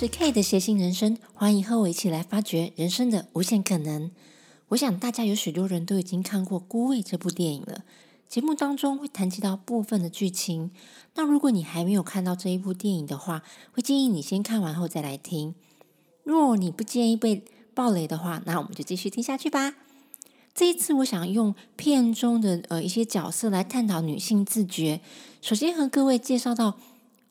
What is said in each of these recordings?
是 K 的谐星人生，欢迎和我一起来发掘人生的无限可能。我想大家有许多人都已经看过《孤味》这部电影了，节目当中会谈及到部分的剧情。那如果你还没有看到这一部电影的话，会建议你先看完后再来听。若你不介意被暴雷的话，那我们就继续听下去吧。这一次，我想用片中的呃一些角色来探讨女性自觉。首先和各位介绍到。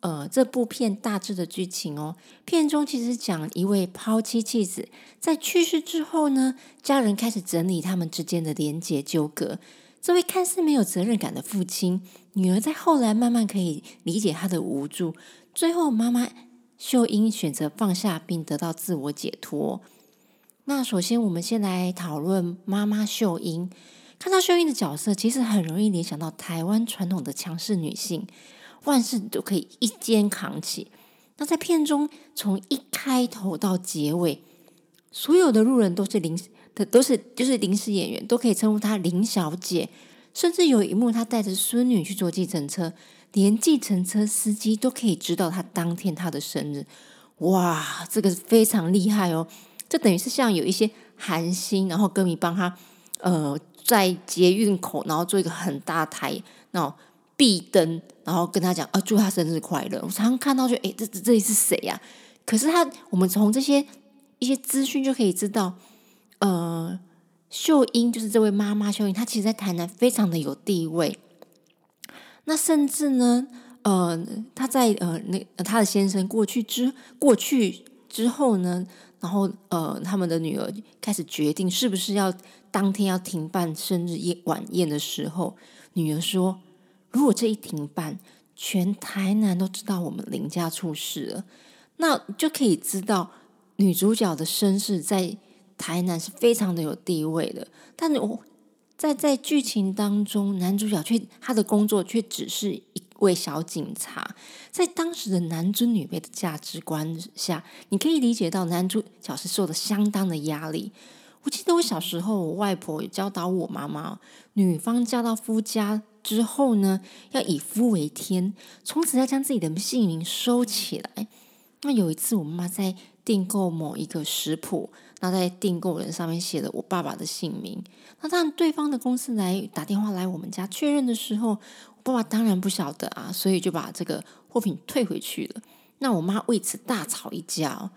呃，这部片大致的剧情哦，片中其实讲一位抛妻妻子在去世之后呢，家人开始整理他们之间的连结纠葛。这位看似没有责任感的父亲，女儿在后来慢慢可以理解他的无助。最后，妈妈秀英选择放下并得到自我解脱。那首先，我们先来讨论妈妈秀英。看到秀英的角色，其实很容易联想到台湾传统的强势女性。万事都可以一肩扛起。那在片中，从一开头到结尾，所有的路人都是临的，都是就是临时演员，都可以称呼她林小姐。甚至有一幕，她带着孙女去坐计程车，连计程车司机都可以知道她当天她的生日。哇，这个非常厉害哦！这等于是像有一些韩星，然后歌迷帮他呃在捷运口，然后做一个很大台那。壁灯，然后跟他讲啊，祝他生日快乐。我常常看到就哎，这这这里是谁呀？可是他，我们从这些一些资讯就可以知道，呃，秀英就是这位妈妈秀英，她其实，在台南非常的有地位。那甚至呢，呃，她在呃那她的先生过去之过去之后呢，然后呃，他们的女儿开始决定是不是要当天要停办生日宴晚宴的时候，女儿说。如果这一停办，全台南都知道我们林家出事了，那就可以知道女主角的身世在台南是非常的有地位的。但我在在剧情当中，男主角却他的工作却只是一位小警察。在当时的男尊女卑的价值观下，你可以理解到男主角是受的相当的压力。我记得我小时候，我外婆也教导我妈妈，女方嫁到夫家。之后呢，要以夫为天，从此要将自己的姓名收起来。那有一次，我妈妈在订购某一个食谱，那在订购人上面写了我爸爸的姓名。那当对方的公司来打电话来我们家确认的时候，我爸爸当然不晓得啊，所以就把这个货品退回去了。那我妈为此大吵一架。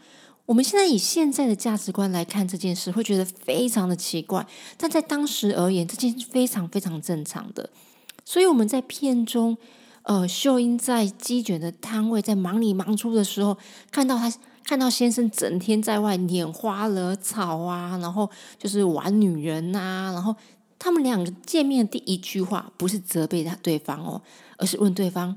我们现在以现在的价值观来看这件事，会觉得非常的奇怪，但在当时而言，这件事非常非常正常的。所以我们在片中，呃，秀英在鸡卷的摊位在忙里忙出的时候，看到他看到先生整天在外拈花惹草啊，然后就是玩女人呐，然后他们两个见面的第一句话不是责备他对方哦，而是问对方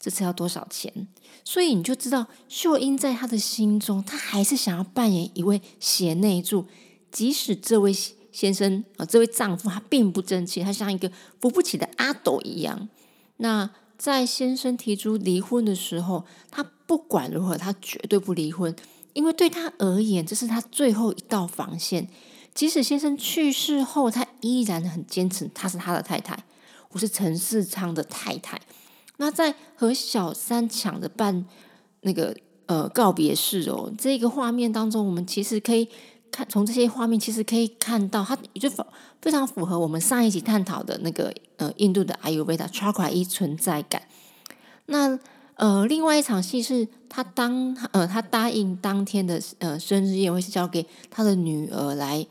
这次要多少钱。所以你就知道秀英在他的心中，他还是想要扮演一位贤内助，即使这位。先生啊，这位丈夫他并不争气，他像一个扶不起的阿斗一样。那在先生提出离婚的时候，他不管如何，他绝对不离婚，因为对他而言，这是他最后一道防线。即使先生去世后，他依然很坚持，她是他的太太，我是陈世昌的太太。那在和小三抢着办那个呃告别式哦，这个画面当中，我们其实可以。看，从这些画面其实可以看到，它就非常符合我们上一集探讨的那个呃印度的阿尤维达 chakra 一存在感。那呃，另外一场戏是他当呃他答应当天的呃生日宴会是交给他的女儿来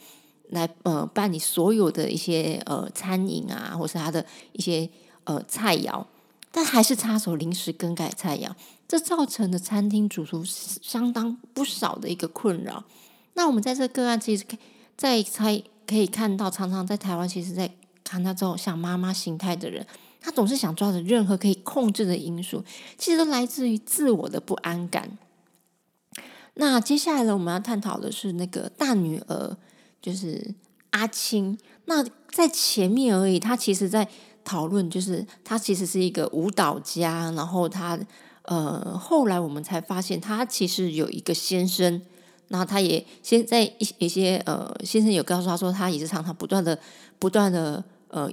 来呃办理所有的一些呃餐饮啊，或是他的一些呃菜肴，但还是插手临时更改菜肴，这造成的餐厅主厨相当不少的一个困扰。那我们在这个案其实可以在才可以看到，常常在台湾，其实在看到这种像妈妈形态的人，他总是想抓着任何可以控制的因素，其实都来自于自我的不安感。那接下来呢，我们要探讨的是那个大女儿，就是阿青。那在前面而已，她其实在讨论，就是他其实是一个舞蹈家，然后他呃，后来我们才发现，他其实有一个先生。然后他也先在一一些呃先生有告诉他说，他也是常常不断的不断的呃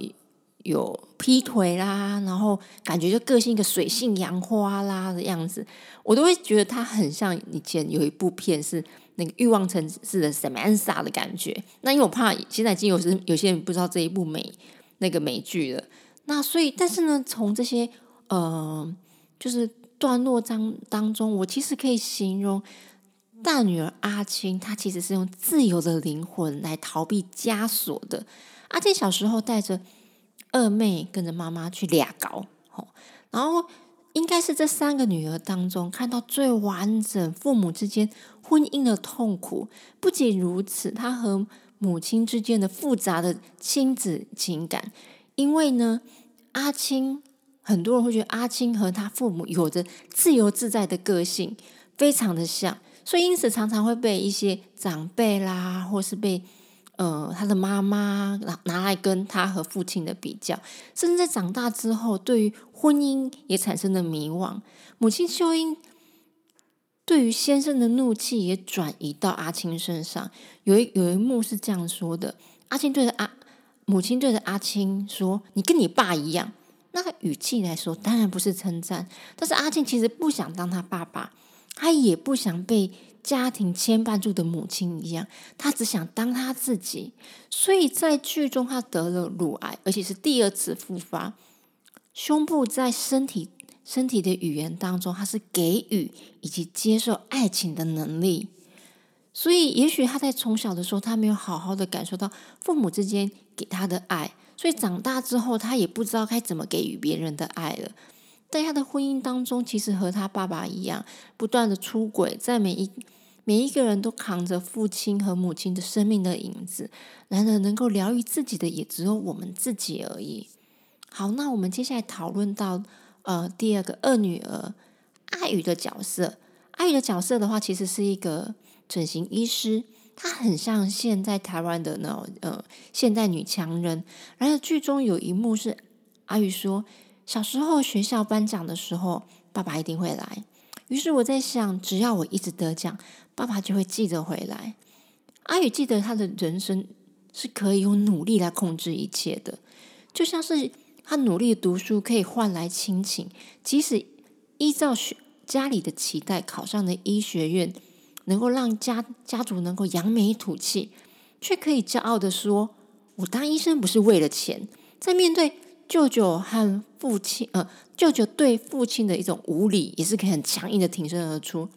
有劈腿啦，然后感觉就个性一个水性杨花啦的样子，我都会觉得他很像以前有一部片是那个欲望城市的 Samantha 的感觉。那因为我怕现在已经有是有些人不知道这一部美那个美剧了，那所以但是呢，从这些呃就是段落当当中，我其实可以形容大女儿阿青，她其实是用自由的灵魂来逃避枷锁的。阿青小时候带着。二妹跟着妈妈去俩搞，然后应该是这三个女儿当中看到最完整父母之间婚姻的痛苦。不仅如此，她和母亲之间的复杂的亲子情感，因为呢，阿青很多人会觉得阿青和他父母有着自由自在的个性，非常的像，所以因此常常会被一些长辈啦，或是被。呃，他的妈妈拿拿来跟他和父亲的比较，甚至在长大之后，对于婚姻也产生了迷惘。母亲秀英对于先生的怒气也转移到阿青身上。有一有一幕是这样说的：阿青对着阿母亲对着阿青说：“你跟你爸一样。”那个语气来说，当然不是称赞，但是阿青其实不想当他爸爸，他也不想被。家庭牵绊住的母亲一样，他只想当他自己，所以在剧中他得了乳癌，而且是第二次复发。胸部在身体身体的语言当中，它是给予以及接受爱情的能力。所以，也许他在从小的时候，他没有好好的感受到父母之间给他的爱，所以长大之后，他也不知道该怎么给予别人的爱了。在他的婚姻当中，其实和他爸爸一样，不断的出轨，在每一。每一个人都扛着父亲和母亲的生命的影子，然而能够疗愈自己的也只有我们自己而已。好，那我们接下来讨论到呃第二个二女儿阿宇的角色。阿宇的角色的话，其实是一个整形医师，她很像现在台湾的那种呃现代女强人。然而剧中有一幕是阿宇说，小时候学校颁奖的时候，爸爸一定会来。于是我在想，只要我一直得奖。爸爸就会记得回来。阿宇记得他的人生是可以用努力来控制一切的，就像是他努力读书可以换来亲情，即使依照学家里的期待考上的医学院，能够让家家族能够扬眉吐气，却可以骄傲的说：“我当医生不是为了钱。”在面对舅舅和父亲，呃，舅舅对父亲的一种无理，也是可以很强硬的挺身而出。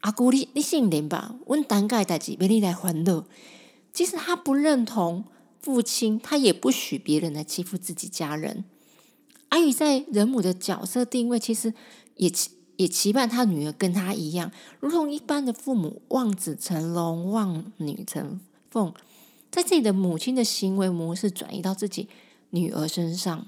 阿姑，你你信任吧？问单盖代志，别你来欢乐。即使他不认同父亲，他也不许别人来欺负自己家人。阿宇在人母的角色定位，其实也也期盼他女儿跟他一样，如同一般的父母望子成龙、望女成凤，在自己的母亲的行为模式转移到自己女儿身上。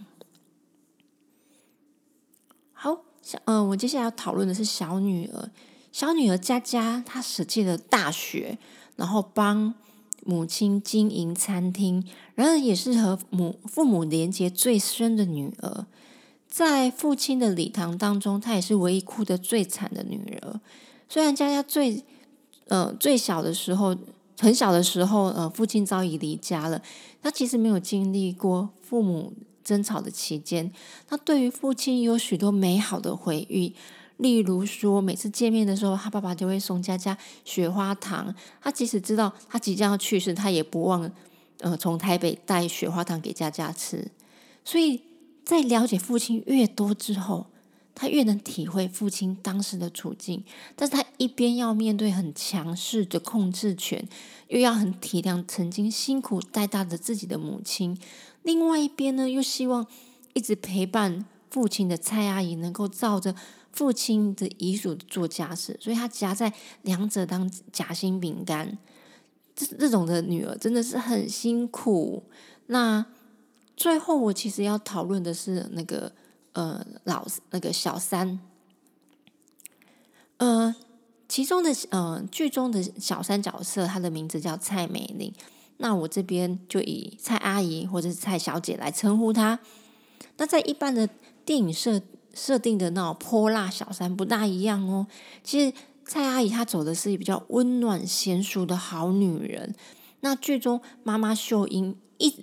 好，嗯，我接下来要讨论的是小女儿。小女儿佳佳，她舍弃了大学，然后帮母亲经营餐厅，然而也是和母父母连接最深的女儿。在父亲的礼堂当中，她也是唯一哭的最惨的女儿。虽然佳佳最呃最小的时候，很小的时候，呃，父亲早已离家了，她其实没有经历过父母争吵的期间。她对于父亲有许多美好的回忆。例如说，每次见面的时候，他爸爸就会送佳佳雪花糖。他即使知道他即将要去世，他也不忘呃从台北带雪花糖给佳佳吃。所以在了解父亲越多之后，他越能体会父亲当时的处境。但是他一边要面对很强势的控制权，又要很体谅曾经辛苦带大的自己的母亲。另外一边呢，又希望一直陪伴父亲的蔡阿姨能够照着。父亲的遗嘱做家事，所以他夹在两者当夹心饼干。这这种的女儿真的是很辛苦。那最后我其实要讨论的是那个呃老那个小三，呃其中的呃剧中的小三角色，她的名字叫蔡美玲。那我这边就以蔡阿姨或者是蔡小姐来称呼她。那在一般的电影设。设定的那种泼辣小三不大一样哦。其实蔡阿姨她走的是比较温暖娴熟的好女人。那剧中妈妈秀英一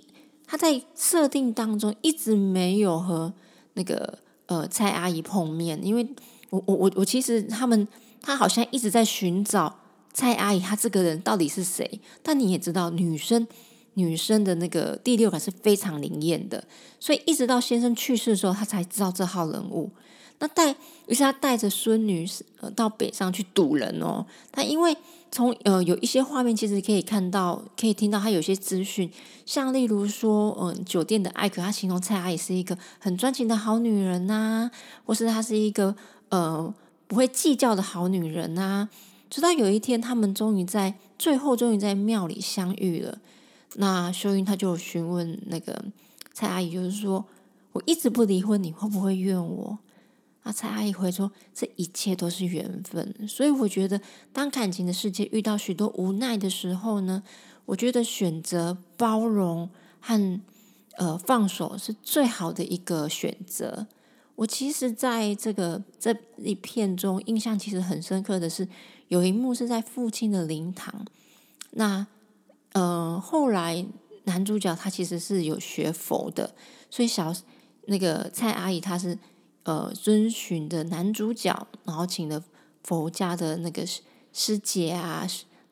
他在设定当中一直没有和那个呃蔡阿姨碰面，因为我我我我其实他们他好像一直在寻找蔡阿姨，她这个人到底是谁？但你也知道，女生女生的那个第六感是非常灵验的，所以一直到先生去世的时候，他才知道这号人物。那带于是他带着孙女呃到北上去堵人哦。他因为从呃有一些画面，其实可以看到，可以听到他有些资讯，像例如说，嗯，酒店的艾可，他形容蔡阿姨是一个很专情的好女人呐，或是她是一个呃不会计较的好女人呐。直到有一天，他们终于在最后终于在庙里相遇了。那秀英他就询问那个蔡阿姨，就是说我一直不离婚，你会不会怨我？那蔡阿姨回说：“这一切都是缘分，所以我觉得，当感情的世界遇到许多无奈的时候呢，我觉得选择包容和呃放手是最好的一个选择。我其实在这个这一片中，印象其实很深刻的是，有一幕是在父亲的灵堂。那呃，后来男主角他其实是有学佛的，所以小那个蔡阿姨她是。”呃，遵循的男主角，然后请了佛家的那个师师姐啊，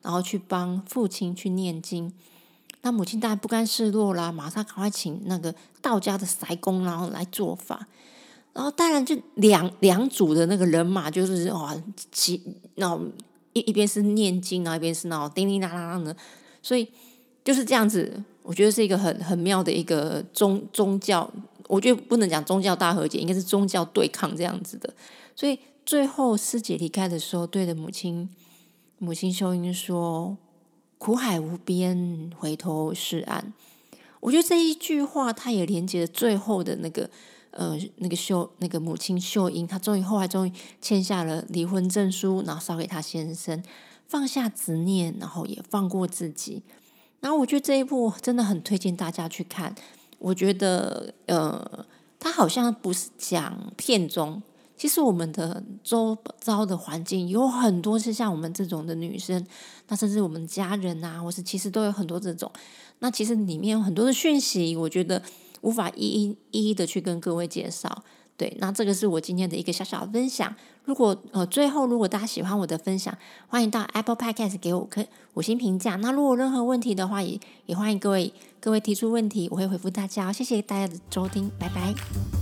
然后去帮父亲去念经。那母亲当然不甘示弱啦，马上赶快请那个道家的塞公，然后来做法。然后当然就两两组的那个人马，就是哇，其那一一边是念经，然后一边是那叮叮当当的，所以就是这样子。我觉得是一个很很妙的一个宗宗教。我觉得不能讲宗教大和解，应该是宗教对抗这样子的。所以最后师姐离开的时候，对着母亲母亲秀英说：“苦海无边，回头是岸。”我觉得这一句话，它也连接了最后的那个呃那个秀那个母亲秀英，她终于后来终于签下了离婚证书，然后烧给她先生，放下执念，然后也放过自己。然后我觉得这一部真的很推荐大家去看。我觉得，呃，他好像不是讲片中，其实我们的周遭的环境有很多是像我们这种的女生，那甚至我们家人啊，或是其实都有很多这种。那其实里面有很多的讯息，我觉得无法一一一一的去跟各位介绍。对，那这个是我今天的一个小小的分享。如果呃最后如果大家喜欢我的分享，欢迎到 Apple Podcast 给我颗五星评价。那如果任何问题的话，也也欢迎各位各位提出问题，我会回复大家。谢谢大家的收听，拜拜。